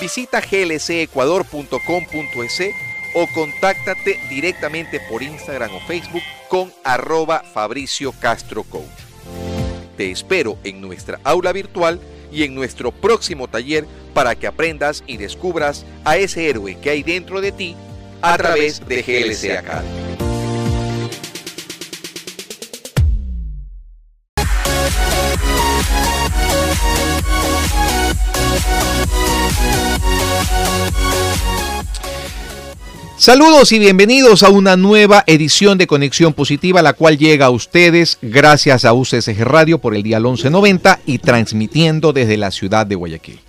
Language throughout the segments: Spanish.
Visita glcecuador.com.es o contáctate directamente por Instagram o Facebook con arroba Fabricio Castro Coach. Te espero en nuestra aula virtual y en nuestro próximo taller para que aprendas y descubras a ese héroe que hay dentro de ti a través de GLC Academy. Saludos y bienvenidos a una nueva edición de Conexión Positiva, la cual llega a ustedes gracias a UCSG Radio por el día 1190 y transmitiendo desde la ciudad de Guayaquil.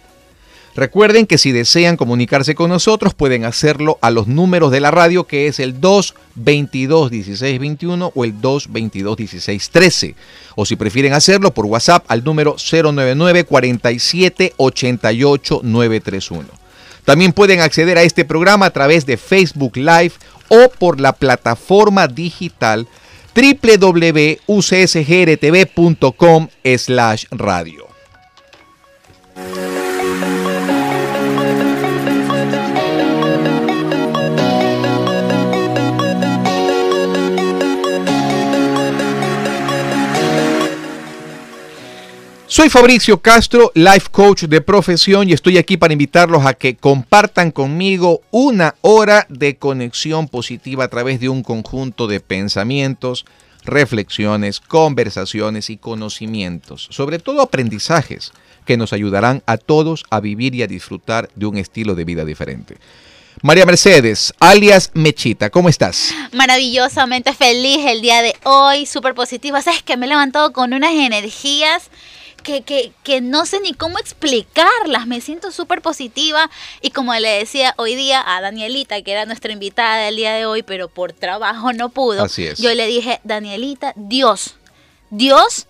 Recuerden que si desean comunicarse con nosotros pueden hacerlo a los números de la radio que es el 222 1621 o el 222 1613 o si prefieren hacerlo por WhatsApp al número 099 47 88 931. También pueden acceder a este programa a través de Facebook Live o por la plataforma digital www.ucsgrtv.com radio. Soy Fabricio Castro, life coach de profesión y estoy aquí para invitarlos a que compartan conmigo una hora de conexión positiva a través de un conjunto de pensamientos, reflexiones, conversaciones y conocimientos, sobre todo aprendizajes que nos ayudarán a todos a vivir y a disfrutar de un estilo de vida diferente. María Mercedes, alias Mechita, ¿cómo estás? Maravillosamente feliz el día de hoy, súper positiva. Sabes que me he levantado con unas energías que, que, no sé ni cómo explicarlas. Me siento súper positiva y como le decía hoy día a Danielita, que era nuestra invitada del día de hoy, pero por trabajo no pudo. Así es. Yo le dije, Danielita, Dios, Dios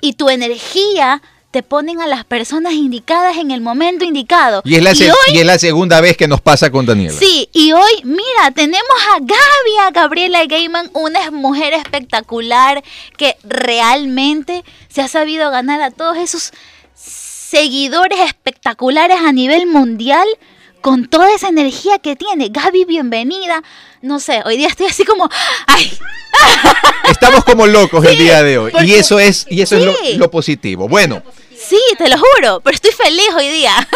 y tu energía te ponen a las personas indicadas en el momento indicado. Y es la, y es la segunda vez que nos pasa con Daniela. Sí, y hoy, mira, tenemos a Gaby, a Gabriela Gaiman, una mujer espectacular que realmente se ha sabido ganar a todos esos seguidores espectaculares a nivel mundial con toda esa energía que tiene. Gaby, bienvenida. No sé, hoy día estoy así como, ay. Estamos como locos el día de hoy. Y eso es, y eso es lo positivo. Bueno. Sí, te lo juro, pero estoy feliz hoy día.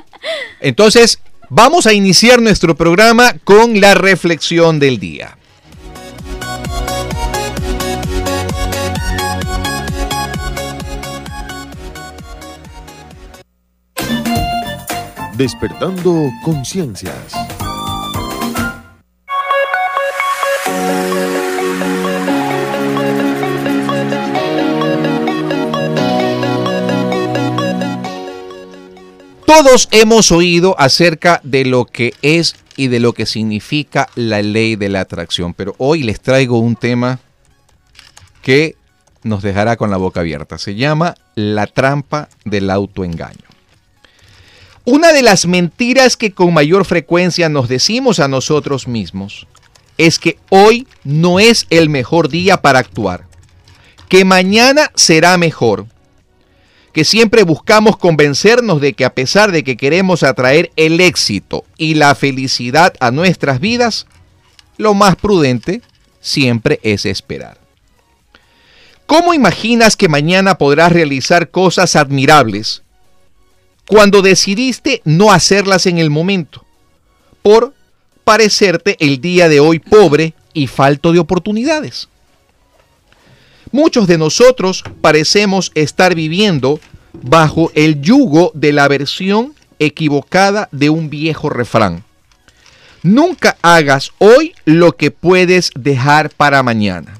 Entonces, vamos a iniciar nuestro programa con la reflexión del día. Despertando conciencias. Todos hemos oído acerca de lo que es y de lo que significa la ley de la atracción, pero hoy les traigo un tema que nos dejará con la boca abierta. Se llama la trampa del autoengaño. Una de las mentiras que con mayor frecuencia nos decimos a nosotros mismos es que hoy no es el mejor día para actuar, que mañana será mejor, que siempre buscamos convencernos de que a pesar de que queremos atraer el éxito y la felicidad a nuestras vidas, lo más prudente siempre es esperar. ¿Cómo imaginas que mañana podrás realizar cosas admirables cuando decidiste no hacerlas en el momento, por parecerte el día de hoy pobre y falto de oportunidades. Muchos de nosotros parecemos estar viviendo bajo el yugo de la versión equivocada de un viejo refrán. Nunca hagas hoy lo que puedes dejar para mañana.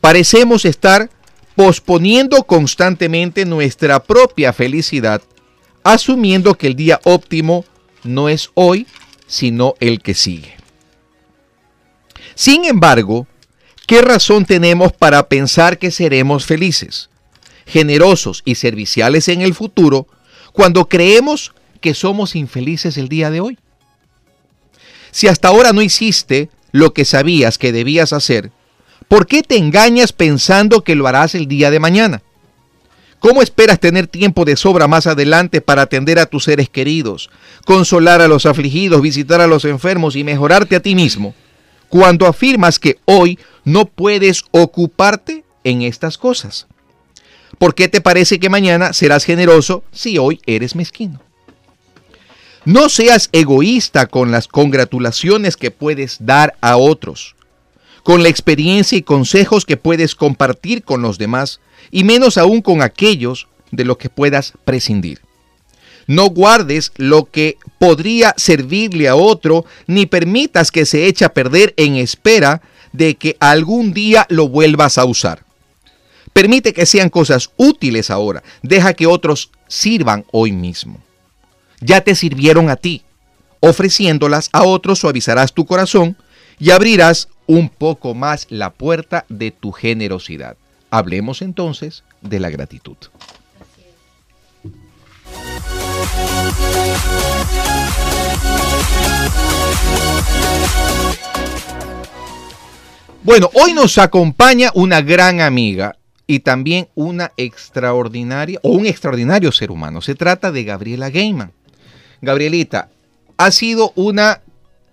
Parecemos estar posponiendo constantemente nuestra propia felicidad, asumiendo que el día óptimo no es hoy, sino el que sigue. Sin embargo, ¿qué razón tenemos para pensar que seremos felices, generosos y serviciales en el futuro cuando creemos que somos infelices el día de hoy? Si hasta ahora no hiciste lo que sabías que debías hacer, ¿Por qué te engañas pensando que lo harás el día de mañana? ¿Cómo esperas tener tiempo de sobra más adelante para atender a tus seres queridos, consolar a los afligidos, visitar a los enfermos y mejorarte a ti mismo, cuando afirmas que hoy no puedes ocuparte en estas cosas? ¿Por qué te parece que mañana serás generoso si hoy eres mezquino? No seas egoísta con las congratulaciones que puedes dar a otros con la experiencia y consejos que puedes compartir con los demás, y menos aún con aquellos de los que puedas prescindir. No guardes lo que podría servirle a otro, ni permitas que se eche a perder en espera de que algún día lo vuelvas a usar. Permite que sean cosas útiles ahora. Deja que otros sirvan hoy mismo. Ya te sirvieron a ti. Ofreciéndolas a otros suavizarás tu corazón y abrirás un poco más la puerta de tu generosidad. Hablemos entonces de la gratitud. Bueno, hoy nos acompaña una gran amiga y también una extraordinaria o un extraordinario ser humano. Se trata de Gabriela Gaiman. Gabrielita, ha sido una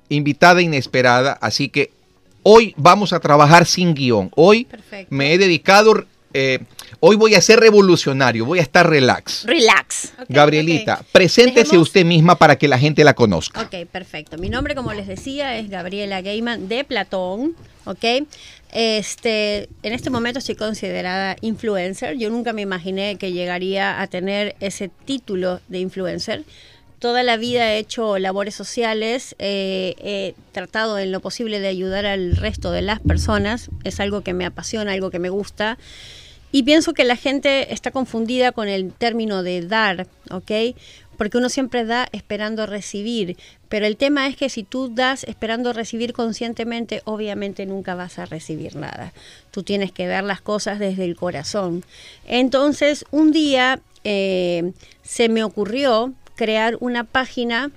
invitada inesperada, así que Hoy vamos a trabajar sin guion. Hoy me he dedicado, eh, hoy voy a ser revolucionario, voy a estar relax. Relax. Gabrielita, preséntese usted misma para que la gente la conozca. Ok, perfecto. Mi nombre, como les decía, es Gabriela Gaiman de Platón. Ok. Este, en este momento soy considerada influencer. Yo nunca me imaginé que llegaría a tener ese título de influencer toda la vida he hecho labores sociales, eh, he tratado en lo posible de ayudar al resto de las personas, es algo que me apasiona, algo que me gusta. Y pienso que la gente está confundida con el término de dar, ¿ok? Porque uno siempre da esperando recibir, pero el tema es que si tú das esperando recibir conscientemente, obviamente nunca vas a recibir nada. Tú tienes que ver las cosas desde el corazón. Entonces, un día eh, se me ocurrió crear una página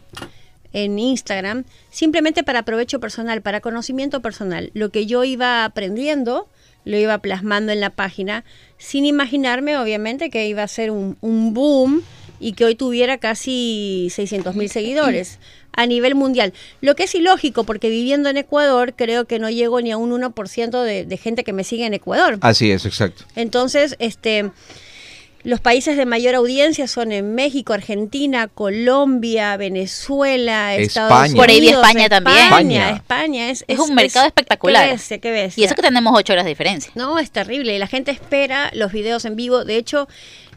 en Instagram simplemente para provecho personal, para conocimiento personal. Lo que yo iba aprendiendo lo iba plasmando en la página sin imaginarme obviamente que iba a ser un, boom y que hoy tuviera casi 600 mil seguidores a nivel mundial. Lo que es ilógico porque viviendo en Ecuador creo que no llego ni a un 1% de, de gente que me sigue en Ecuador. Así es, exacto. Entonces, este los países de mayor audiencia son en México, Argentina, Colombia, Venezuela, Estados Unidos. Por ahí España, también. España, España es, es, un mercado espectacular. ¿qué y eso que tenemos ocho horas de diferencia. No, es terrible. La gente espera los videos en vivo. De hecho,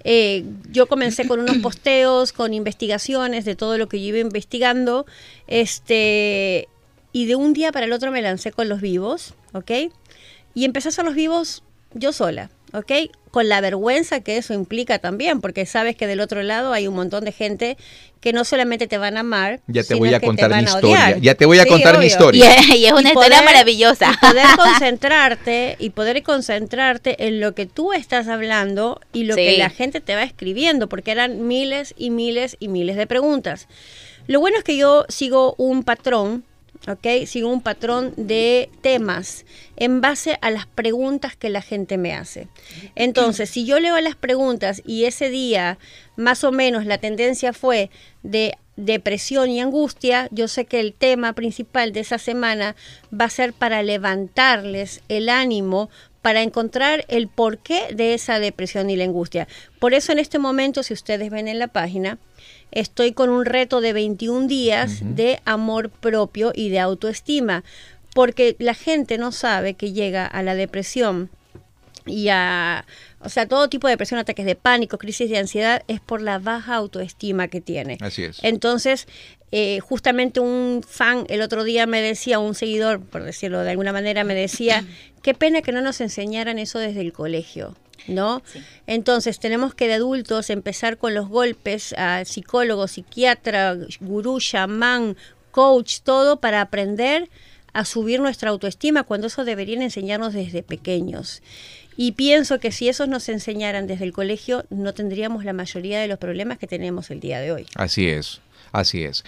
eh, yo comencé con unos posteos, con investigaciones de todo lo que yo iba investigando. Este, y de un día para el otro me lancé con los vivos, ¿ok? Y empecé a hacer los vivos yo sola. ¿ok? Con la vergüenza que eso implica también, porque sabes que del otro lado hay un montón de gente que no solamente te van a amar, ya te voy a contar mi historia, ya te voy a contar mi historia. Y, es una historia maravillosa. Y poder concentrarte y poder concentrarte en lo que tú estás hablando y lo que la gente te va escribiendo, porque eran miles y miles y miles de preguntas. Lo bueno es que yo sigo un patrón ¿ok? Sigo un patrón de temas en base a las preguntas que la gente me hace. Entonces, si yo leo las preguntas y ese día más o menos la tendencia fue de depresión y angustia, yo sé que el tema principal de esa semana va a ser para levantarles el ánimo para encontrar el porqué de esa depresión y la angustia. Por eso en este momento, si ustedes ven en la página, estoy con un reto de 21 días de amor propio y de autoestima, porque la gente no sabe que llega a la depresión y a, o sea, todo tipo de depresión, ataques de pánico, crisis de ansiedad, es por la baja autoestima que tiene. Así es. Entonces, eh, justamente un fan el otro día me decía, un seguidor, por decirlo de alguna manera, me decía, qué pena que no nos enseñaran eso desde el colegio. ¿No? Entonces tenemos que de adultos empezar con los golpes a psicólogo, psiquiatra, gurú, chamán, coach, todo para aprender a subir nuestra autoestima cuando eso deberían enseñarnos desde pequeños. Y pienso que si esos nos enseñaran desde el colegio, no tendríamos la mayoría de los problemas que tenemos el día de hoy. Así es, así es.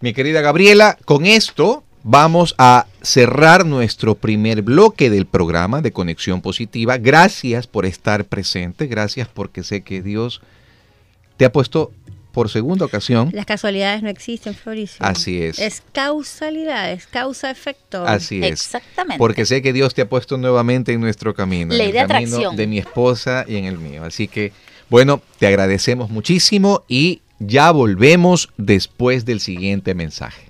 Mi querida Gabriela, con esto vamos a cerrar nuestro primer bloque del programa de Conexión Positiva. Gracias por estar presente, gracias porque sé que Dios te ha puesto por segunda ocasión. Las casualidades no existen, Fabricio. Así es. Es causalidad, es causa-efecto. Así es. Exactamente. Porque sé que Dios te ha puesto nuevamente en nuestro camino. Ley en de el camino atracción. de mi esposa y en el mío. Así que, bueno, te agradecemos muchísimo y ya volvemos después del siguiente mensaje.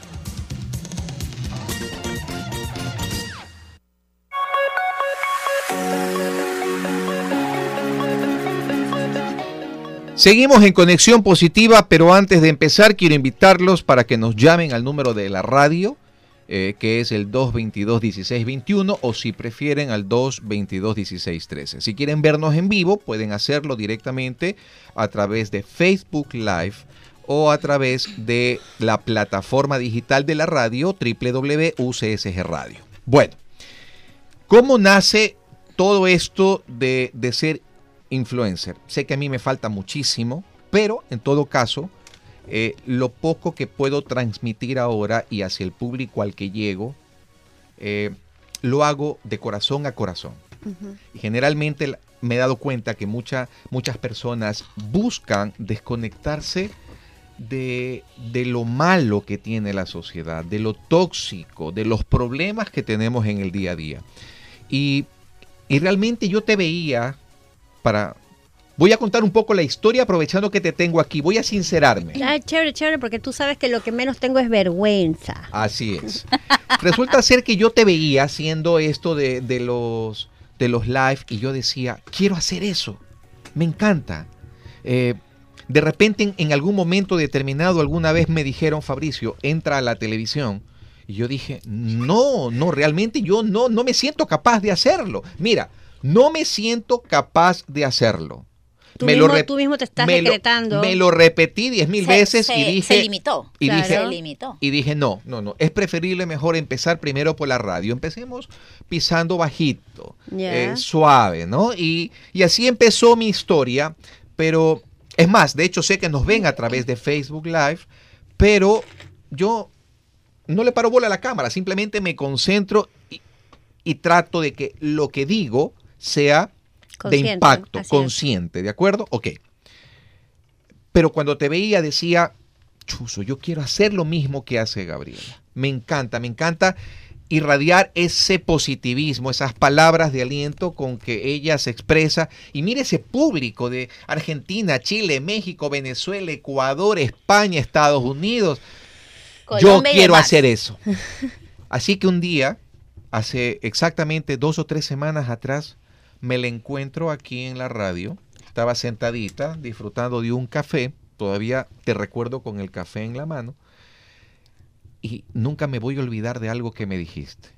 Seguimos en Conexión Positiva, pero antes de empezar quiero invitarlos para que nos llamen al número de la radio, eh, que es el 222-1621, o si prefieren al 222-1613. Si quieren vernos en vivo, pueden hacerlo directamente a través de Facebook Live o a través de la plataforma digital de la radio www.ucsg Radio. Bueno, ¿cómo nace todo esto de, de ser influencer. Sé que a mí me falta muchísimo, pero en todo caso, eh, lo poco que puedo transmitir ahora y hacia el público al que llego, eh, lo hago de corazón a corazón. Y generalmente me he dado cuenta que mucha- muchas personas buscan desconectarse de, de lo malo que tiene la sociedad, de lo tóxico, de los problemas que tenemos en el día a día. Y, y realmente yo te veía para... Voy a contar un poco la historia aprovechando que te tengo aquí. Voy a sincerarme. Ah, chévere, chévere, porque tú sabes que lo que menos tengo es vergüenza. Así es. Resulta ser que yo te veía haciendo esto de, de los, de los live y yo decía, quiero hacer eso. Me encanta. Eh, de repente en, en algún momento determinado alguna vez me dijeron, Fabricio, entra a la televisión. Y yo dije, no, no, realmente yo no, no me siento capaz de hacerlo. Mira, no me siento capaz de hacerlo. Tú, Me mismo, tú mismo te estás me lo- decretando. me lo repetí diez mil Se- veces se- y dije... Se limitó. y Claro. dije, Se limitó. y dije, no, no, no, es preferible mejor empezar primero por la radio. Empecemos pisando bajito, eh, suave, ¿no? Y, y así empezó mi historia, pero es más, de hecho sé que nos ven a través de Facebook Live, pero yo no le paro bola a la cámara, simplemente me concentro y, y trato de que lo que digo sea de impacto, es. consciente, ¿de acuerdo? Ok. Pero cuando te veía decía, chuzo, yo quiero hacer lo mismo que hace Gabriela. Me encanta, me encanta irradiar ese positivismo, esas palabras de aliento con que ella se expresa. Y mire ese público de Argentina, Chile, México, Venezuela, Ecuador, España, Estados Unidos. yo Colombia quiero hacer eso. Así que un día, hace exactamente dos o tres semanas atrás, me la encuentro aquí en la radio. Estaba sentadita disfrutando de un café. Todavía te recuerdo con el café en la mano. Y nunca me voy a olvidar de algo que me dijiste.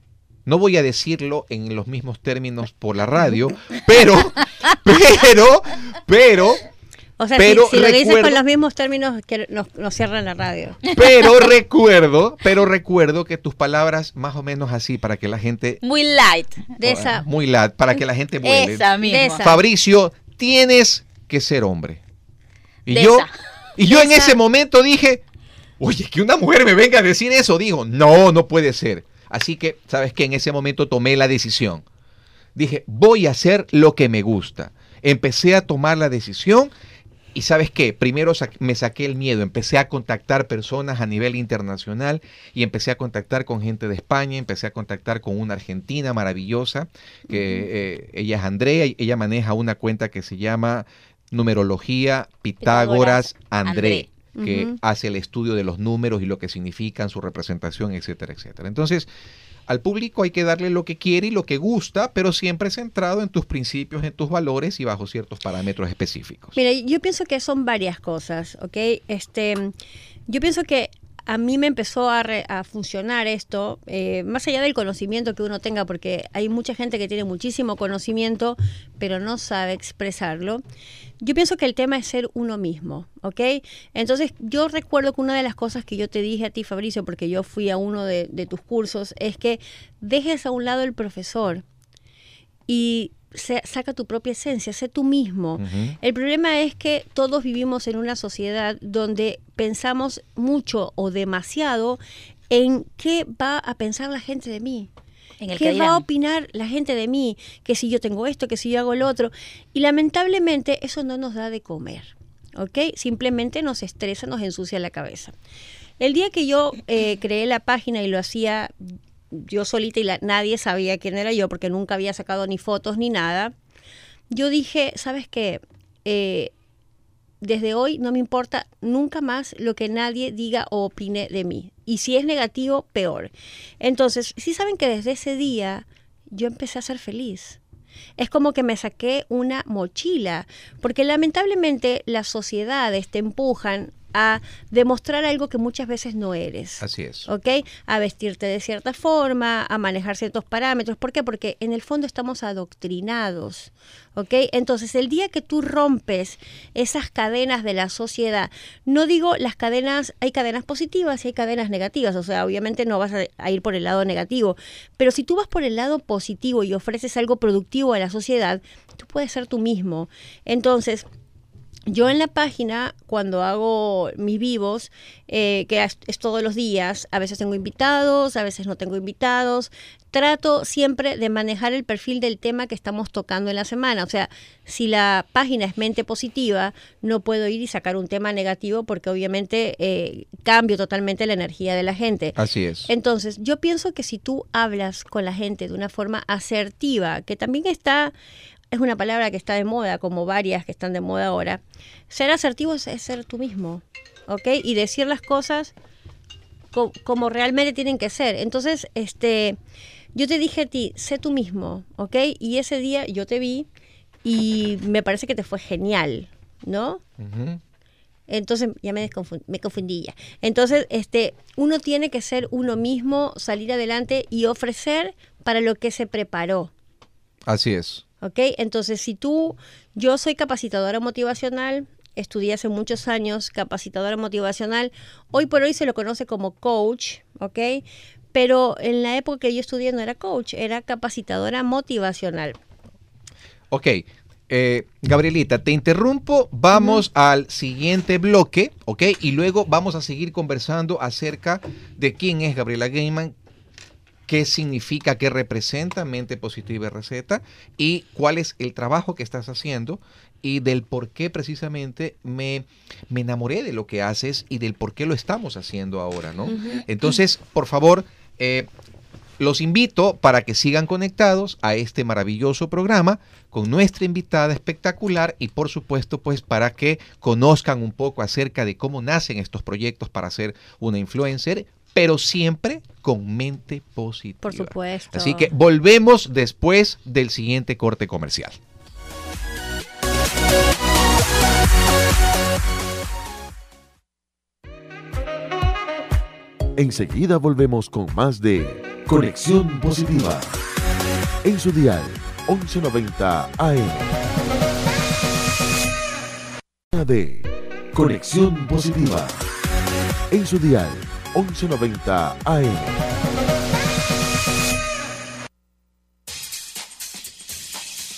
No voy a decirlo en los mismos términos por la radio, pero, pero, pero, O sea, Pero si, si lo dices con los mismos términos, que nos, nos cierran la radio. Pero recuerdo, pero recuerdo que tus palabras más o menos así para que la gente Muy light. De esa. muy la para que la gente vuele. Esa misma. De esa. Fabricio, tienes que ser hombre. Y De yo esa. y yo De en esa. ese momento dije, "Oye, que una mujer me venga a decir eso." Digo, "No, no puede ser." Así que, ¿sabes qué? En ese momento tomé la decisión. Dije, "Voy a hacer lo que me gusta." Empecé a tomar la decisión y sabes qué, primero sa- me saqué el miedo, empecé a contactar personas a nivel internacional y empecé a contactar con gente de España, empecé a contactar con una argentina maravillosa, que eh, ella es Andrea, y ella maneja una cuenta que se llama Numerología Pitágoras André, André. que hace el estudio de los números y lo que significan, su representación, etcétera, etcétera. Entonces, al público hay que darle lo que quiere y lo que gusta, pero siempre centrado en tus principios, en tus valores y bajo ciertos parámetros específicos. Mira, yo pienso que son varias cosas, ¿ok? Este, yo pienso que a mí me empezó a, funcionar esto, eh, más allá del conocimiento que uno tenga, porque hay mucha gente que tiene muchísimo conocimiento, pero no sabe expresarlo. Yo pienso que el tema es ser uno mismo, ¿ok? Entonces, yo recuerdo que una de las cosas que yo te dije a ti, Fabricio, porque yo fui a uno de, tus cursos, es que dejes a un lado el profesor y saca tu propia esencia, sé tú mismo. El problema es que todos vivimos en una sociedad donde pensamos mucho o demasiado en qué va a pensar la gente de mí. En el ¿Qué que va a opinar la gente de mí? Que si yo tengo esto, que si yo hago lo otro. Y lamentablemente eso no nos da de comer. ¿Ok? Simplemente nos estresa, nos ensucia la cabeza. El día que yo eh, creé la página y lo hacía yo solita y nadie sabía quién era yo porque nunca había sacado ni fotos ni nada, yo dije, ¿sabes qué? Eh, desde hoy no me importa nunca más lo que nadie diga o opine de mí. Y si es negativo, peor. Entonces, sí saben que desde ese día yo empecé a ser feliz. Es como que me saqué una mochila, porque lamentablemente las sociedades te empujan a demostrar algo que muchas veces no eres. Así es. ¿ok? A vestirte de cierta forma, a manejar ciertos parámetros. ¿Por qué? Porque en el fondo estamos adoctrinados, ¿ok? Entonces, el día que tú rompes esas cadenas de la sociedad, no digo las cadenas, hay cadenas positivas y hay cadenas negativas, o sea, obviamente no vas a, a ir por el lado negativo, pero si tú vas por el lado positivo y ofreces algo productivo a la sociedad, tú puedes ser tú mismo. Entonces, yo en la página, cuando hago mis vivos, eh, que es, es todos los días, a veces tengo invitados, a veces no tengo invitados, trato siempre de manejar el perfil del tema que estamos tocando en la semana. O sea, si la página es mente positiva, no puedo ir y sacar un tema negativo porque obviamente eh, cambio totalmente la energía de la gente. Así es. Entonces, yo pienso que si tú hablas con la gente de una forma asertiva, que también está, es una palabra que está de moda, como varias que están de moda ahora, ser asertivo es, es ser tú mismo, ¿ok? Y decir las cosas co- como realmente tienen que ser. Entonces, este, yo te dije a ti, sé tú mismo, ¿ok? Y ese día yo te vi y me parece que te fue genial, ¿no? Entonces ya me, me confundí ya. Entonces, este, uno tiene que ser uno mismo, salir adelante y ofrecer para lo que se preparó. Así es. ¿Ok? Entonces, si tú, yo soy capacitadora motivacional, estudié hace muchos años capacitadora motivacional, hoy por hoy se lo conoce como coach, ¿ok? Pero en la época que yo estudié no era coach, era capacitadora motivacional. Ok. eh, Gabrielita, te interrumpo. Vamos al siguiente bloque, ¿ok? Y luego vamos a seguir conversando acerca de quién es Gabriela Gaiman, qué significa, qué representa Mente Positiva y Receta y cuál es el trabajo que estás haciendo y del por qué precisamente me, me enamoré de lo que haces y del por qué lo estamos haciendo ahora, ¿no? Entonces, por favor, eh, los invito para que sigan conectados a este maravilloso programa con nuestra invitada espectacular y por supuesto pues para que conozcan un poco acerca de cómo nacen estos proyectos para ser una influencer, pero siempre con mente positiva. Por supuesto. Así que volvemos después del siguiente corte comercial. Enseguida volvemos con más de Conexión Positiva. En su dial 1190 AM. de Conexión Positiva. En su dial 1190 AM.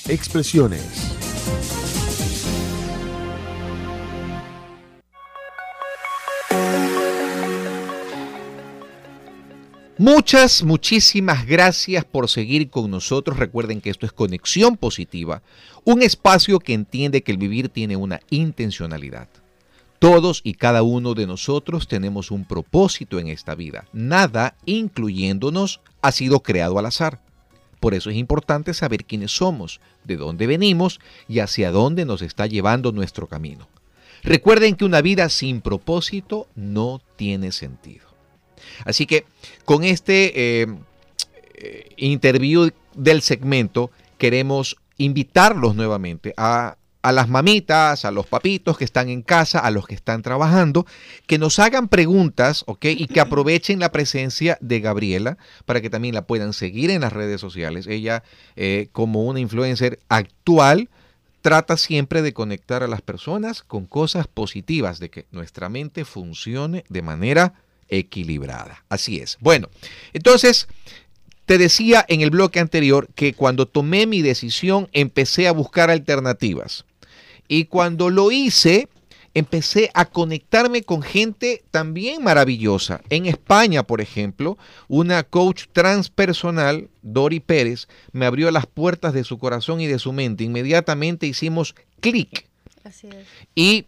Expresiones. Muchas, muchísimas gracias por seguir con nosotros. Recuerden que esto es Conexión Positiva, un espacio que entiende que el vivir tiene una intencionalidad. Todos y cada uno de nosotros tenemos un propósito en esta vida. Nada, incluyéndonos, ha sido creado al azar. Por eso es importante saber quiénes somos, de dónde venimos y hacia dónde nos está llevando nuestro camino. Recuerden que una vida sin propósito no tiene sentido. Así que con este eh, eh, interview del segmento queremos invitarlos nuevamente a, a las mamitas, a los papitos que están en casa, a los que están trabajando, que nos hagan preguntas, ¿ok? Y que aprovechen la presencia de Gabriela para que también la puedan seguir en las redes sociales. Ella, eh, como una influencer actual, trata siempre de conectar a las personas con cosas positivas, de que nuestra mente funcione de manera equilibrada. Así es. Bueno, entonces, te decía en el bloque anterior que cuando tomé mi decisión empecé a buscar alternativas. Y cuando lo hice, empecé a conectarme con gente también maravillosa. En España, por ejemplo, una coach transpersonal, Dori Pérez, me abrió las puertas de su corazón y de su mente. Inmediatamente hicimos clic. Así es. Y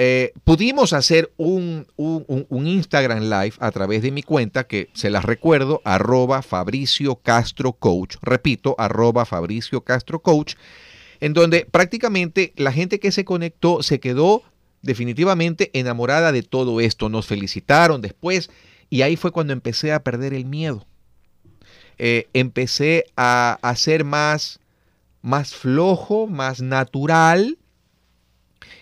eh, pudimos hacer un, un, un, Instagram Live a través de mi cuenta, que se las recuerdo, arroba Fabricio Castro Coach. Repito, arroba Fabricio Castro Coach, en donde prácticamente la gente que se conectó se quedó definitivamente enamorada de todo esto. Nos felicitaron después y ahí fue cuando empecé a perder el miedo. Eh, empecé a, a ser más, más flojo, más natural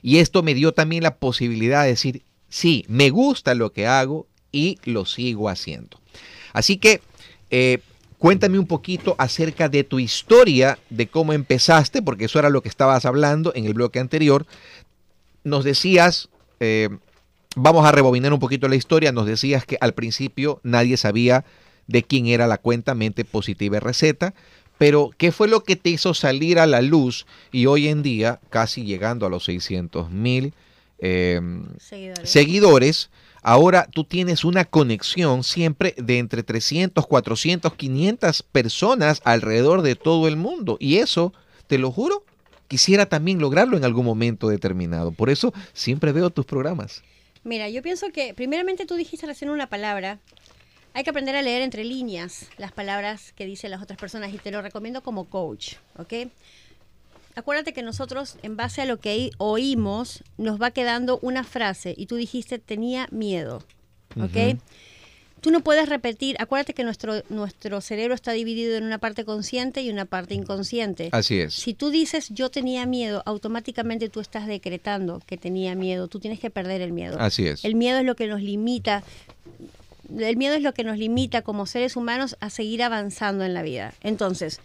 y esto me dio también la posibilidad de decir, sí, me gusta lo que hago y lo sigo haciendo. Así que eh, cuéntame un poquito acerca de tu historia, de cómo empezaste, porque eso era lo que estabas hablando en el bloque anterior. Nos decías, eh, vamos a rebobinar un poquito la historia, nos decías que al principio nadie sabía de quién era la cuenta Mente Positiva y Receta, pero, ¿qué fue lo que te hizo salir a la luz y hoy en día, casi llegando a los 600 mil eh, seguidores. seguidores, ahora tú tienes una conexión siempre de entre 300, 400, 500 personas alrededor de todo el mundo? Y eso, te lo juro, quisiera también lograrlo en algún momento determinado. Por eso siempre veo tus programas. Mira, yo pienso que primeramente tú dijiste recién una palabra hay que aprender a leer entre líneas las palabras que dicen las otras personas y te lo recomiendo como coach, ¿ok? Acuérdate que nosotros, en base a lo que oímos, nos va quedando una frase y tú dijiste tenía miedo, ¿ok? Tú no puedes repetir, acuérdate que nuestro, nuestro cerebro está dividido en una parte consciente y una parte inconsciente. Así es. Si tú dices yo tenía miedo, automáticamente tú estás decretando que tenía miedo. Tú tienes que perder el miedo. Así es. El miedo es lo que nos limita el miedo es lo que nos limita como seres humanos a seguir avanzando en la vida. Entonces,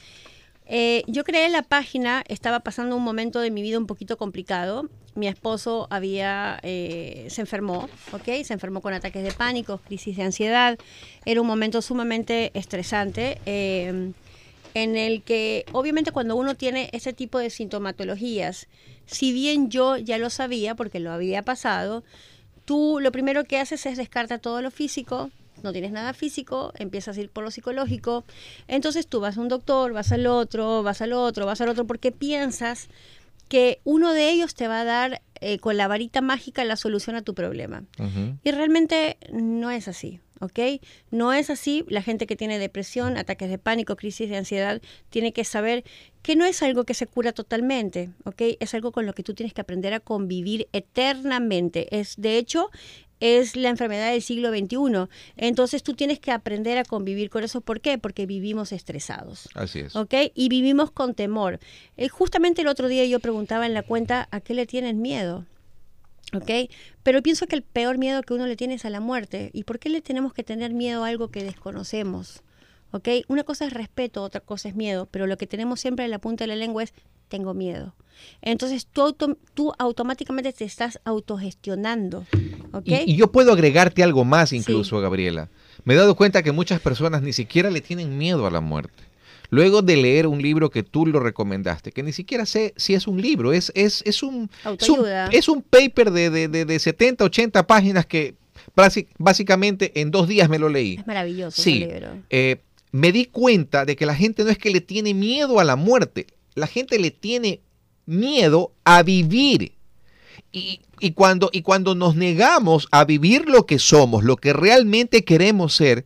eh, yo creé la página, estaba pasando un momento de mi vida un poquito complicado. Mi esposo había, eh, se enfermó, ¿ok? Se enfermó con ataques de pánico, crisis de ansiedad. Era un momento sumamente estresante. Eh, en el que obviamente cuando uno tiene ese tipo de sintomatologías, si bien yo ya lo sabía porque lo había pasado, tú lo primero que haces es descartar todo lo físico, no tienes nada físico, empiezas a ir por lo psicológico, entonces tú vas a un doctor, vas al otro, vas al otro, vas al otro, porque piensas que uno de ellos te va a dar eh, con la varita mágica la solución a tu problema. Y realmente no es así. ¿ok? No es así. La gente que tiene depresión, ataques de pánico, crisis de ansiedad, tiene que saber que no es algo que se cura totalmente, ¿ok? Es algo con lo que tú tienes que aprender a convivir eternamente. Es, de hecho, es la enfermedad del siglo XXI. Entonces tú tienes que aprender a convivir con eso. ¿Por qué? Porque vivimos estresados. Así es. ¿Ok? Y vivimos con temor. Eh, justamente el otro día yo preguntaba en la cuenta, ¿a qué le tienen miedo? ¿Ok? Pero pienso que el peor miedo que uno le tiene es a la muerte. ¿Y por qué le tenemos que tener miedo a algo que desconocemos? ¿Ok? Una cosa es respeto, otra cosa es miedo, pero lo que tenemos siempre en la punta de la lengua es tengo miedo. Entonces tú, auto- tú automáticamente te estás autogestionando. ¿ok? Y, y yo puedo agregarte algo más incluso, Gabriela. Me he dado cuenta que muchas personas ni siquiera le tienen miedo a la muerte. Luego de leer un libro que tú lo recomendaste, que ni siquiera sé si es un libro, es, es, es, un, es, un, es un paper de, de, de, de 70, 80 páginas que básicamente en dos días me lo leí. Es maravilloso Sí, ese libro. eh, me di cuenta de que la gente no es que le tiene miedo a la muerte, la gente le tiene miedo a vivir. Y, y cuando, y cuando nos negamos a vivir lo que somos, lo que realmente queremos ser,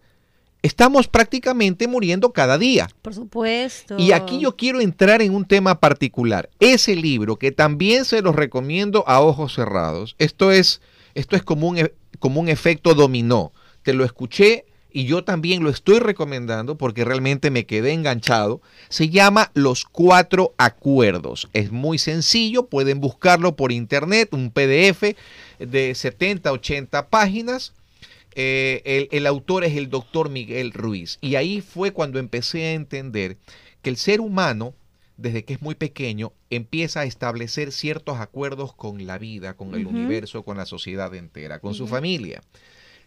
estamos prácticamente muriendo cada día. Por supuesto. Y aquí yo quiero entrar en un tema particular. Ese libro, que también se los recomiendo a ojos cerrados, esto es, esto es como, un, e- como un efecto dominó. Te lo escuché y yo también lo estoy recomendando porque realmente me quedé enganchado. Se llama Los Cuatro Acuerdos. Es muy sencillo, pueden buscarlo por internet, un PDF de 70, 80 páginas. Eh, el, el autor es el doctor Miguel Ruiz. Y ahí fue cuando empecé a entender que el ser humano, desde que es muy pequeño, empieza a establecer ciertos acuerdos con la vida, con el universo, con la sociedad entera, con su familia.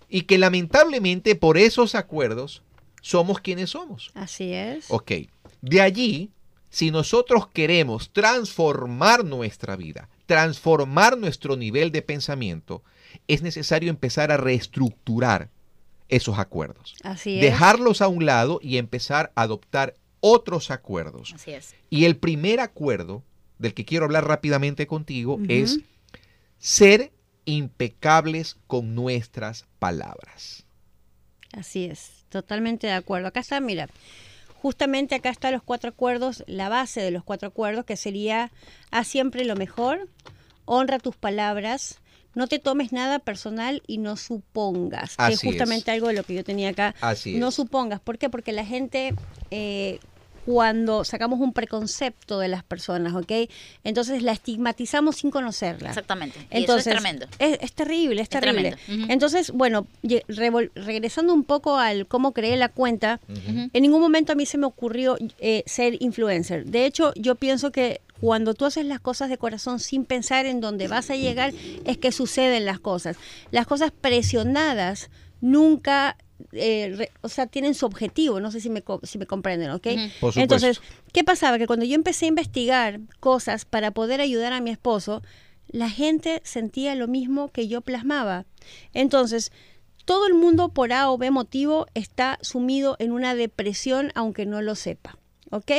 Y que lamentablemente por esos acuerdos somos quienes somos. Así es. Ok, de allí, si nosotros queremos transformar nuestra vida, transformar nuestro nivel de pensamiento, es necesario empezar a reestructurar esos acuerdos. Así es. Dejarlos a un lado y empezar a adoptar otros acuerdos. Así es. Y el primer acuerdo del que quiero hablar rápidamente contigo es ser impecables con nuestras palabras. Así es, totalmente de acuerdo. Acá está, mira, justamente acá están los cuatro acuerdos, la base de los cuatro acuerdos, que sería, haz siempre lo mejor, honra tus palabras, no te tomes nada personal y no supongas, que es Así es. justamente algo de lo que yo tenía acá. Así no es. supongas, ¿por qué? Porque la gente... eh, cuando sacamos un preconcepto de las personas, ¿ok? Entonces la estigmatizamos sin conocerla. Exactamente. Y Entonces, eso es tremendo. Es, es terrible, es, Es terrible. Entonces, bueno, regresando un poco al cómo creé la cuenta, en ningún momento a mí se me ocurrió eh, ser influencer. De hecho, yo pienso que cuando tú haces las cosas de corazón sin pensar en dónde vas a llegar, es que suceden las cosas. Las cosas presionadas nunca... eh, re- o sea, tienen su objetivo, no sé si me, co- si me comprenden, ¿ok? Por supuesto. Entonces, ¿qué pasaba? Que cuando yo empecé a investigar cosas para poder ayudar a mi esposo, la gente sentía lo mismo que yo plasmaba. Entonces, todo el mundo por A o B motivo está sumido en una depresión aunque no lo sepa. ¿Ok?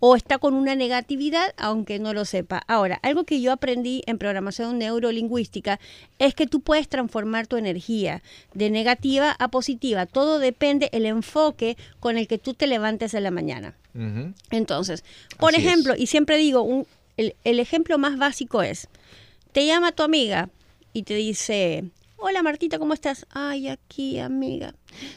O está con una negatividad aunque no lo sepa. Ahora, algo que yo aprendí en programación neurolingüística es que tú puedes transformar tu energía de negativa a positiva. Todo depende el enfoque con el que tú te levantes en la mañana. Entonces, por Así ejemplo, es. y siempre digo, un- el, el ejemplo más básico es, te llama tu amiga y te dice, hola Martita, ¿cómo estás? Ay, aquí, amiga.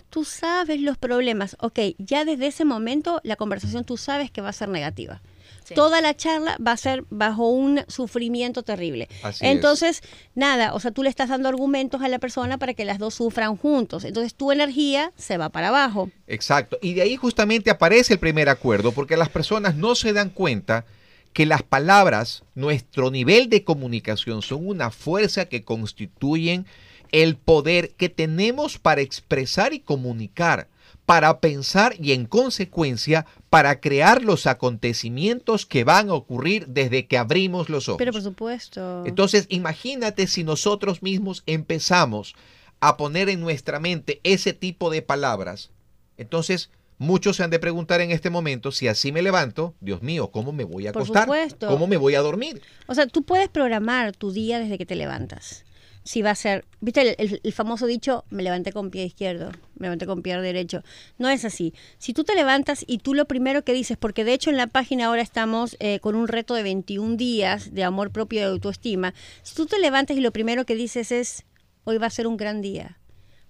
Tú sabes los problemas. Ok, ya desde ese momento la conversación tú sabes que va a ser negativa. Sí. Toda la charla va a ser bajo un sufrimiento terrible. Así es. Entonces, nada, o sea, tú le estás dando argumentos a la persona para que las dos sufran juntos. Entonces, tu energía se va para abajo. Exacto. Y de ahí justamente aparece el primer acuerdo, porque las personas no se dan cuenta que las palabras, nuestro nivel de comunicación, son una fuerza que constituyen el poder que tenemos para expresar y comunicar, para pensar y en consecuencia para crear los acontecimientos que van a ocurrir desde que abrimos los ojos. Pero por supuesto. Entonces, imagínate si nosotros mismos empezamos a poner en nuestra mente ese tipo de palabras. Entonces, muchos se han de preguntar en este momento si así me levanto, Dios mío, ¿cómo me voy a Por acostar? supuesto. ¿Cómo me voy a dormir? O sea, tú puedes programar tu día desde que te levantas. Si va a ser, viste el, famoso dicho, me levanté con pie izquierdo, me levanté con pie derecho. No es así. Si tú te levantas y tú lo primero que dices, porque de hecho en la página ahora estamos eh, con un reto de 21 días de amor propio y de autoestima, si tú te levantas y lo primero que dices es, hoy va a ser un gran día.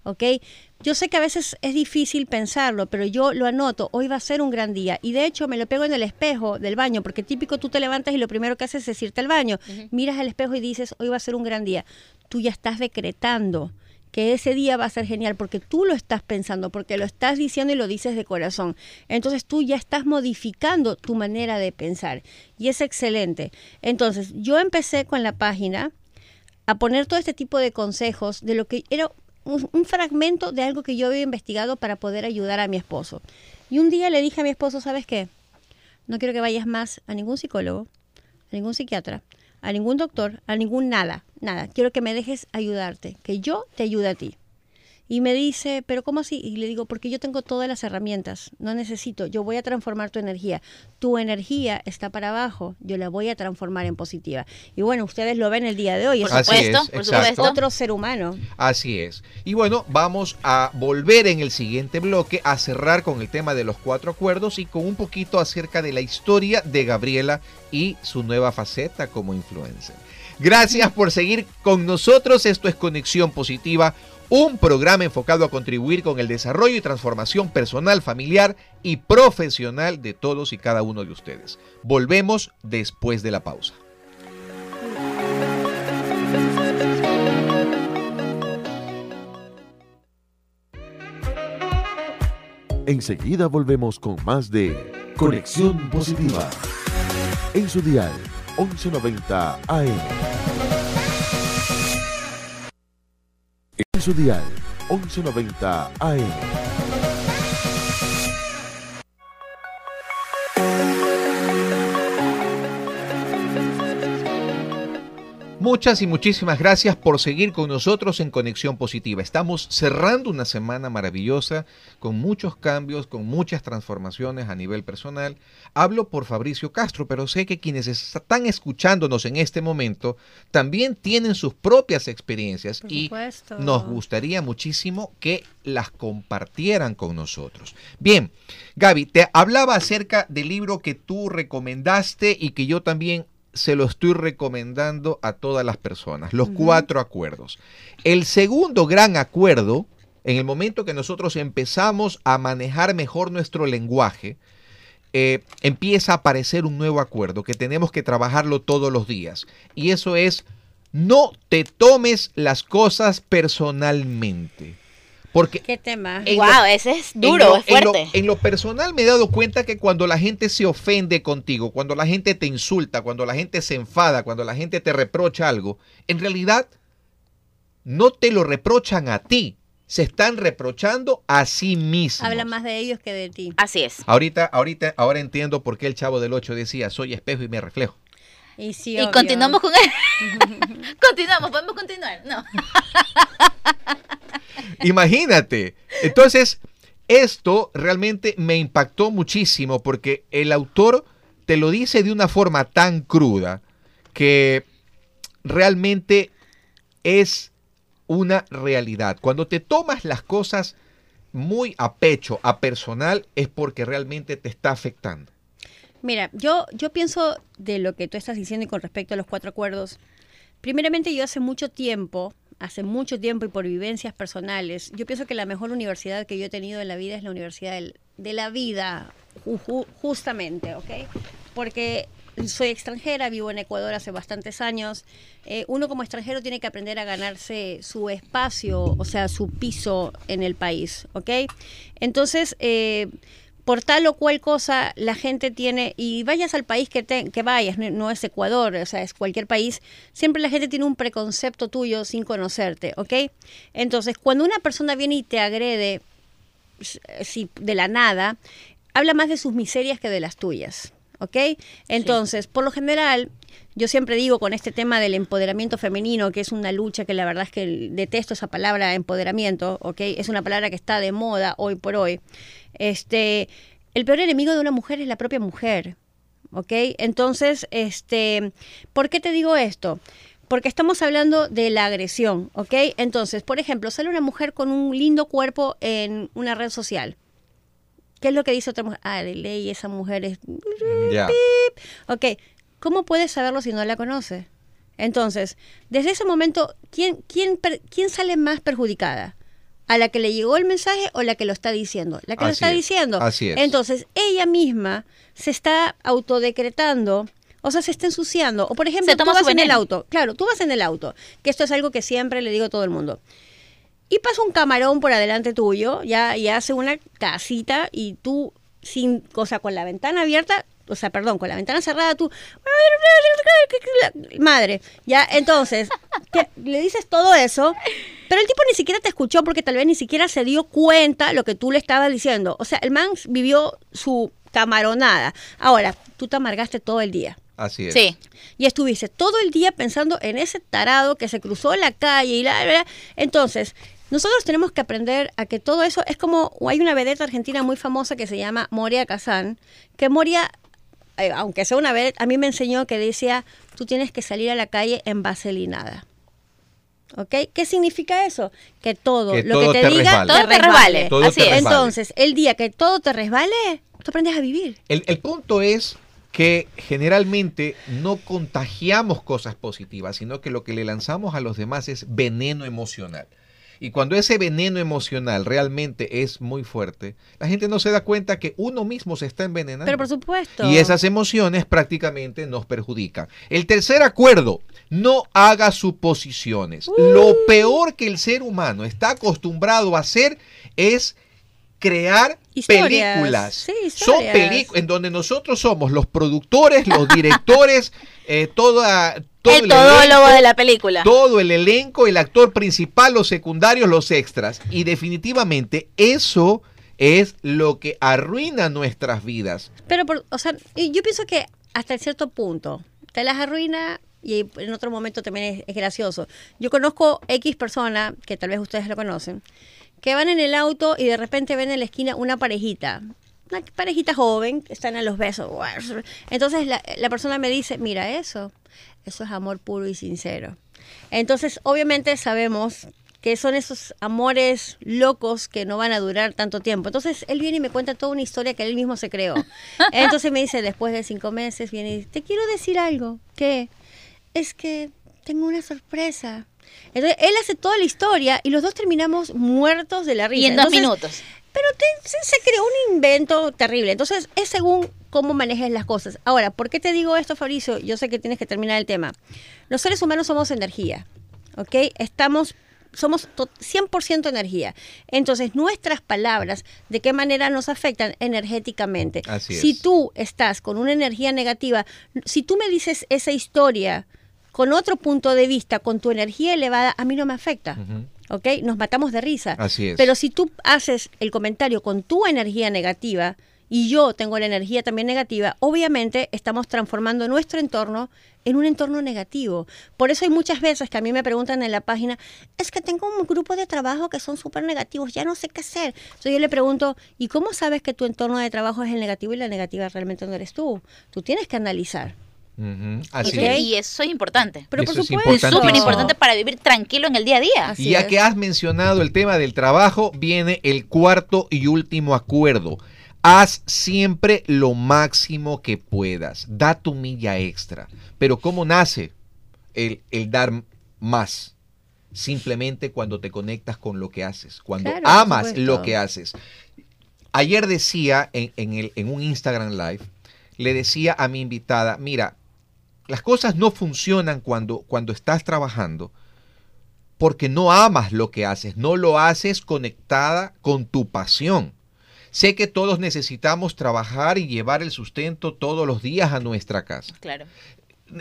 ¿ok? Yo sé que a veces es difícil pensarlo, pero yo lo anoto, hoy va a ser un gran día. Y de hecho me lo pego en el espejo del baño, porque típico tú te levantas y lo primero que haces es irte al baño. Miras al espejo y dices, hoy va a ser un gran día. Tú ya estás decretando que ese día va a ser genial porque tú lo estás pensando, porque lo estás diciendo y lo dices de corazón. Entonces tú ya estás modificando tu manera de pensar y es excelente. Entonces yo empecé con la página a poner todo este tipo de consejos de lo que era un, fragmento de algo que yo había investigado para poder ayudar a mi esposo. Y un día le dije a mi esposo, ¿sabes qué? No quiero que vayas más a ningún psicólogo, a ningún psiquiatra, a ningún doctor, a ningún nada, nada. Quiero que me dejes ayudarte, que yo te ayude a ti. Y me dice, pero ¿cómo así? Y le digo, porque yo tengo todas las herramientas, no necesito, yo voy a transformar tu energía. Tu energía está para abajo, yo la voy a transformar en positiva. Y bueno, ustedes lo ven el día de hoy, Por supuesto, es, por supuesto. otro ser humano. Así es. Y bueno, vamos a volver en el siguiente bloque a cerrar con el tema de los cuatro acuerdos y con un poquito acerca de la historia de Gabriela y su nueva faceta como influencer. Gracias por seguir con nosotros. Esto es Conexión Positiva, un programa enfocado a contribuir con el desarrollo y transformación personal, familiar y profesional de todos y cada uno de ustedes. Volvemos después de la pausa. Enseguida volvemos con más de Conexión Positiva. En su dial 1190 AM. En su dial 1190 AM. Muchas y muchísimas gracias por seguir con nosotros en Conexión Positiva. Estamos cerrando una semana maravillosa con muchos cambios, con muchas transformaciones a nivel personal. Hablo por Fabricio Castro, pero sé que quienes están escuchándonos en este momento también tienen sus propias experiencias Por y supuesto. nos gustaría muchísimo que las compartieran con nosotros. Bien, Gaby, te hablaba acerca del libro que tú recomendaste y que yo también se lo estoy recomendando a todas las personas, los cuatro acuerdos. El segundo gran acuerdo, en el momento que nosotros empezamos a manejar mejor nuestro lenguaje, eh, empieza a aparecer un nuevo acuerdo que tenemos que trabajarlo todos los días. Y eso es, no te tomes las cosas personalmente. Porque ¿Qué tema? Wow, lo- ese es en duro, lo- es en lo- fuerte. En lo, personal me he dado cuenta que cuando la gente se ofende contigo, cuando la gente te insulta, cuando la gente se enfada, cuando la gente te reprocha algo, en realidad no te lo reprochan a ti, se están reprochando a sí mismos. Habla más de ellos que de ti. Así es. Ahorita, ahorita, ahora entiendo por qué el chavo del 8 decía, soy espejo y me reflejo. Y, sí, Y obvio. continuamos con él. continuamos, podemos continuar. No. Imagínate. Entonces, esto realmente me impactó muchísimo porque el autor te lo dice de una forma tan cruda que realmente es una realidad. Cuando te tomas las cosas muy a pecho, a personal, es porque realmente te está afectando. Mira, yo, yo pienso de lo que tú estás diciendo y con respecto a los cuatro acuerdos. Primeramente, yo hace mucho tiempo, hace mucho tiempo y por vivencias personales, yo pienso que la mejor universidad que yo he tenido en la vida es la universidad de la vida, ju- ju- justamente, ¿ok? Porque soy extranjera, vivo en Ecuador hace bastantes años. Eh, uno como extranjero tiene que aprender a ganarse su espacio, o sea, su piso en el país, ¿ok? Entonces, eh, por tal o cual cosa la gente tiene, y vayas al país que, te- que vayas, no, es Ecuador, o sea, es cualquier país, siempre la gente tiene un preconcepto tuyo sin conocerte, ¿ok? Entonces, cuando una persona viene y te agrede si, de la nada, habla más de sus miserias que de las tuyas, ¿ok? Entonces, por lo general, yo siempre digo con este tema del empoderamiento femenino, que es una lucha que la verdad es que detesto esa palabra empoderamiento, ¿ok? Es una palabra que está de moda hoy por hoy. Este, el peor enemigo de una mujer es la propia mujer, ¿ok? Entonces, este, ¿por qué te digo esto? Porque estamos hablando de la agresión, ¿ok? Entonces, por ejemplo, sale una mujer con un lindo cuerpo en una red social. ¿Qué es lo que dice otra mujer? Ah, de ley, esa mujer es... Ya. Ok, ¿cómo puedes saberlo si no la conoce? Entonces, desde ese momento, ¿quién, quién, per- quién sale más perjudicada? ¿A la que le llegó el mensaje o la que lo está diciendo? La que lo está es, diciendo. así es. Entonces, ella misma se está autodecretando, o sea, se está ensuciando. O por ejemplo, tú vas en el auto. Claro, tú vas en el auto, que esto es algo que siempre le digo a todo el mundo. Y pasa un camarón por adelante tuyo, ya, y hace una casita y tú, sin, o sea, con la ventana abierta, o sea, perdón, con la ventana cerrada, tú, madre, ya, entonces, te- le dices todo eso, pero el tipo ni siquiera te escuchó porque tal vez ni siquiera se dio cuenta lo que tú le estabas diciendo. O sea, el man vivió su camaronada. Ahora, tú te amargaste todo el día. Así es. Sí. Y estuviste todo el día pensando en ese tarado que se cruzó la calle y la, la, la. Entonces, nosotros tenemos que aprender a que todo eso es como hay una vedeta argentina muy famosa que se llama Moria Kazan, que Moria eh, aunque sea una vedette, a mí me enseñó que decía, tú tienes que salir a la calle en vaselinada. ¿Ok? ¿Qué significa eso? Que todo Que lo todo que te, te diga resbale. Todo te resbale. Todo Así te es. resbale. Entonces, el día que todo te resbale, tú aprendes a vivir. El, el punto es que generalmente no contagiamos cosas positivas, sino que lo que le lanzamos a los demás es veneno emocional. Y cuando ese veneno emocional realmente es muy fuerte, la gente no se da cuenta que uno mismo se está envenenando. Pero por supuesto. Y esas emociones prácticamente nos perjudican. El tercer acuerdo, no haga suposiciones. Lo peor que el ser humano está acostumbrado a hacer es crear Historias. películas. Sí, Son películas en donde nosotros somos los productores, los directores, eh, toda, todo el todólogo elenco, de la película. todo el elenco, el actor principal, los secundarios, los extras. Y definitivamente eso es lo que arruina nuestras vidas. Pero, por, o sea, yo pienso que hasta cierto punto te las arruina y en otro momento también es, es gracioso. Yo conozco X persona, que tal vez ustedes lo conocen, que van en el auto y de repente ven en la esquina una parejita. Una parejita joven, están a los besos. Entonces la, la persona me dice, mira eso, eso es amor puro y sincero. Entonces, obviamente sabemos que son esos amores locos que no van a durar tanto tiempo. Entonces, él viene y me cuenta toda una historia que él mismo se creó. Entonces me dice, después de cinco meses, viene y dice, te quiero decir algo, ¿qué? Es que tengo una sorpresa. Entonces, él hace toda la historia y los dos terminamos muertos de la risa. y en dos Entonces, minutos. Pero te- se, se creó un invento terrible. Entonces, es según cómo manejes las cosas. Ahora, ¿por qué te digo esto, Fabricio? Yo sé que tienes que terminar el tema. Los seres humanos somos energía, ¿ok? Estamos, somos to- 100% energía. Entonces, nuestras palabras, ¿de qué manera nos afectan energéticamente? Así si es. tú estás con una energía negativa, si tú me dices esa historia con otro punto de vista, con tu energía elevada, a mí no me afecta. Ujú. ¿Ok? Nos matamos de risa. Así es. Pero si tú haces el comentario con tu energía negativa y yo tengo la energía también negativa, obviamente estamos transformando nuestro entorno en un entorno negativo. Por eso hay muchas veces que a mí me preguntan en la página, es que tengo un grupo de trabajo que son súper negativos, ya no sé qué hacer. Entonces yo le pregunto, ¿y cómo sabes que tu entorno de trabajo es el negativo y la negativa realmente no eres tú? Tú tienes que analizar. Así Eso- es. Y eso es importante. Pero Eso por es supuesto. Es súper importante para vivir tranquilo en el día a día. Así Y ya es. que has mencionado el tema del trabajo, viene el cuarto y último acuerdo. Haz siempre lo máximo que puedas. Da tu milla extra. Pero ¿cómo nace el, el dar más? Simplemente cuando te conectas con lo que haces, cuando Claro, amas lo que haces. Ayer decía en, en el- en un Instagram Live, le decía a mi invitada, mira, las cosas no funcionan cuando, cuando estás trabajando porque no amas lo que haces, no lo haces conectada con tu pasión. Sé que todos necesitamos trabajar y llevar el sustento todos los días a nuestra casa. Claro.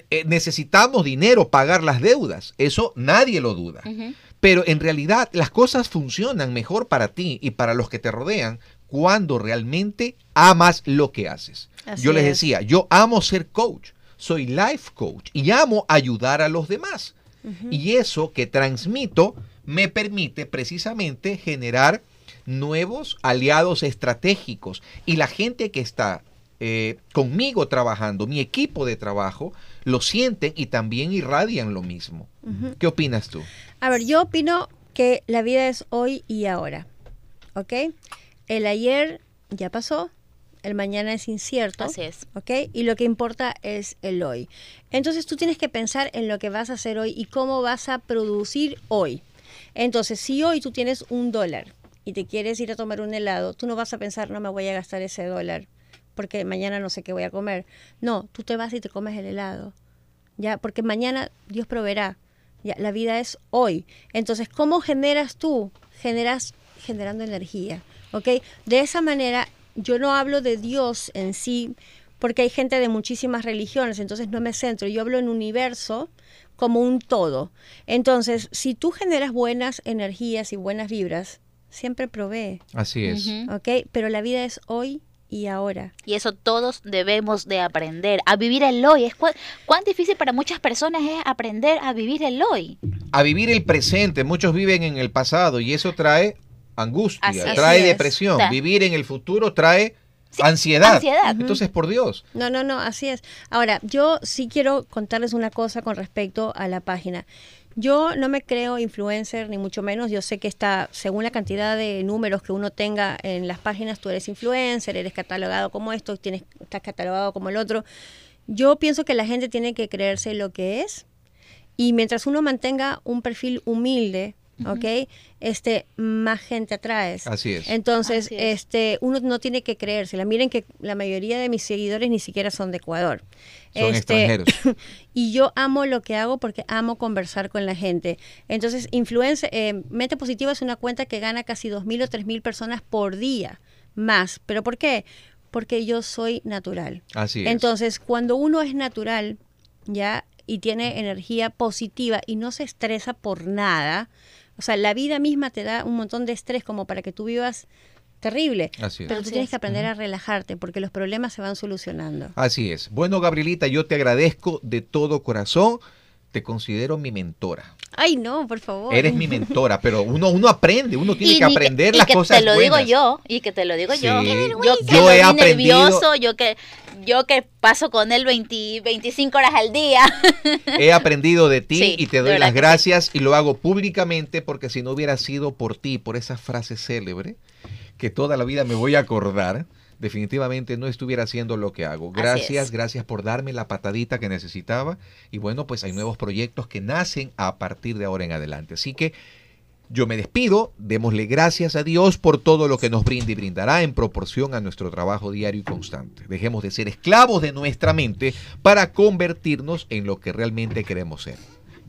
Eh, necesitamos dinero, pagar las deudas, eso nadie lo duda. Pero en realidad las cosas funcionan mejor para ti y para los que te rodean cuando realmente amas lo que haces. Así yo les es. decía, yo amo ser coach, soy life coach y amo ayudar a los demás. Y eso que transmito me permite precisamente generar nuevos aliados estratégicos. Y la gente que está eh, conmigo trabajando, mi equipo de trabajo, lo sienten y también irradian lo mismo. ¿Qué opinas tú? A ver, yo opino que la vida es hoy y ahora. ¿Ok? El ayer ya pasó, el mañana es incierto. Así es. ¿Ok? Y lo que importa es el hoy. Entonces tú tienes que pensar en lo que vas a hacer hoy y cómo vas a producir hoy. Entonces, si hoy tú tienes un dólar y te quieres ir a tomar un helado, tú no vas a pensar, no me voy a gastar ese dólar porque mañana no sé qué voy a comer. No, tú te vas y te comes el helado. Ya, porque mañana Dios proveerá. Ya, la vida es hoy. Entonces, ¿cómo generas tú? Generas generando energía, ¿ok? De esa manera, yo no hablo de Dios en sí, porque hay gente de muchísimas religiones, entonces no me centro, yo hablo en universo como un todo. Entonces, si tú generas buenas energías y buenas vibras, siempre provee, Así es. Ujú. ¿ok? Pero la vida es hoy y ahora. Y eso todos debemos de aprender, a vivir el hoy. Es cuán difícil para muchas personas es aprender a vivir el hoy. A vivir el presente. Muchos viven en el pasado y eso trae angustia, Así trae Así depresión. Vivir en el futuro trae Sí, ansiedad. ansiedad. Entonces, por Dios. No, no, no, así es. Ahora, yo sí quiero contarles una cosa con respecto a la página. Yo no me creo influencer, ni mucho menos. Yo sé que está, según la cantidad de números que uno tenga en las páginas, tú eres influencer, eres catalogado como esto, tienes, estás catalogado como el otro. Yo pienso que la gente tiene que creerse lo que es y mientras uno mantenga un perfil humilde, ¿ok? Este, más gente atraes. Así es. Entonces, Así es. este, uno no tiene que creérsela. Miren que la mayoría de mis seguidores ni siquiera son de Ecuador. Son Este, extranjeros. y yo amo lo que hago porque amo conversar con la gente. Entonces, Influencer, eh, Mente Positiva es una cuenta que gana casi 2.000 o 3.000 personas por día más. ¿Pero por qué? Porque yo soy natural. Así es. Entonces, cuando uno es natural, ya, y tiene energía positiva y no se estresa por nada, o sea, la vida misma te da un montón de estrés como para que tú vivas terrible. Así es. Pero tú Así tienes es. que aprender a relajarte porque los problemas se van solucionando. Así es. Bueno, Gabrielita, yo te agradezco de todo corazón. Te considero mi mentora. Ay, no, por favor. Eres mi mentora, pero uno, uno aprende, uno tiene Y que aprender y las que cosas te lo digo yo, y que te lo digo Sí. yo. Yo, que Yo he aprendido- nervioso, yo que, yo que paso con él 20 25 horas al día. He aprendido de ti Sí, y te doy las que sí. gracias y lo hago públicamente porque si no hubiera sido por ti, por esa frase célebre, que toda la vida me voy a acordar, definitivamente no estuviera haciendo lo que hago. Gracias, gracias por darme la patadita que necesitaba y bueno, pues hay nuevos proyectos que nacen a partir de ahora en adelante. Así que yo me despido, démosle gracias a Dios por todo lo que nos brinda y brindará en proporción a nuestro trabajo diario y constante. Dejemos de ser esclavos de nuestra mente para convertirnos en lo que realmente queremos ser,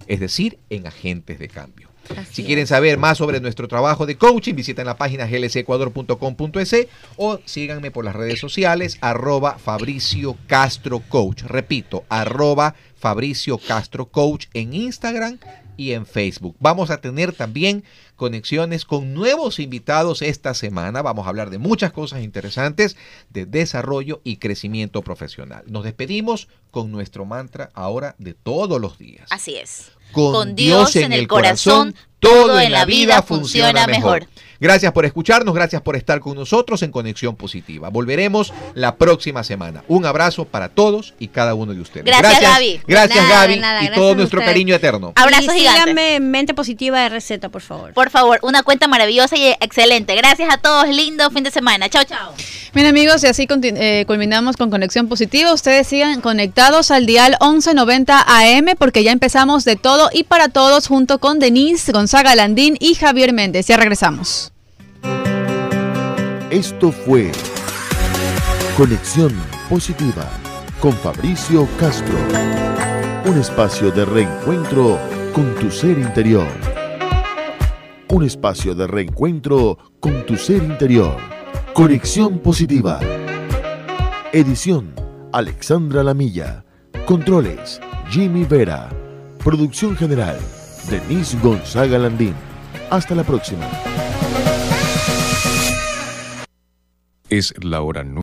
es decir, en agentes de cambio. Así Si es. quieren saber más sobre nuestro trabajo de coaching, visiten la página glcecuador.com.es o síganme por las redes sociales, arroba Fabricio Castro Coach. Repito, arroba Fabricio Castro Coach en Instagram y en Facebook. Vamos a tener también conexiones con nuevos invitados esta semana. Vamos a hablar de muchas cosas interesantes de desarrollo y crecimiento profesional. Nos despedimos con nuestro mantra ahora de todos los días. Así es. Con, Dios en el corazón, todo en la vida funciona mejor. Gracias por escucharnos, gracias por estar con nosotros en Conexión Positiva. Volveremos la próxima semana. Un abrazo para todos y cada uno de ustedes. Gracias, Gaby. Gracias, nada, Gaby, nada, y gracias todo a nuestro ustedes. cariño eterno. Abrazo y gigante. síganme en Mente Positiva de Receta, por favor. Por favor, una cuenta maravillosa y excelente. Gracias a todos. Lindo fin de semana. Chao, chao. Bien amigos, y así eh, culminamos con Conexión Positiva. Ustedes sigan conectados al dial 1190 AM porque ya empezamos de y para todos junto con Denise Gonzaga Landín y Javier Méndez. Ya regresamos. Esto fue Conexión Positiva con Fabricio Castro. Un espacio de reencuentro con tu ser interior. Un espacio de reencuentro con tu ser interior. Conexión Positiva. Edición Alexandra Lamilla. Controles Jimmy Vera. Producción general Denise Gonzaga Landín. Hasta la próxima. Es la hora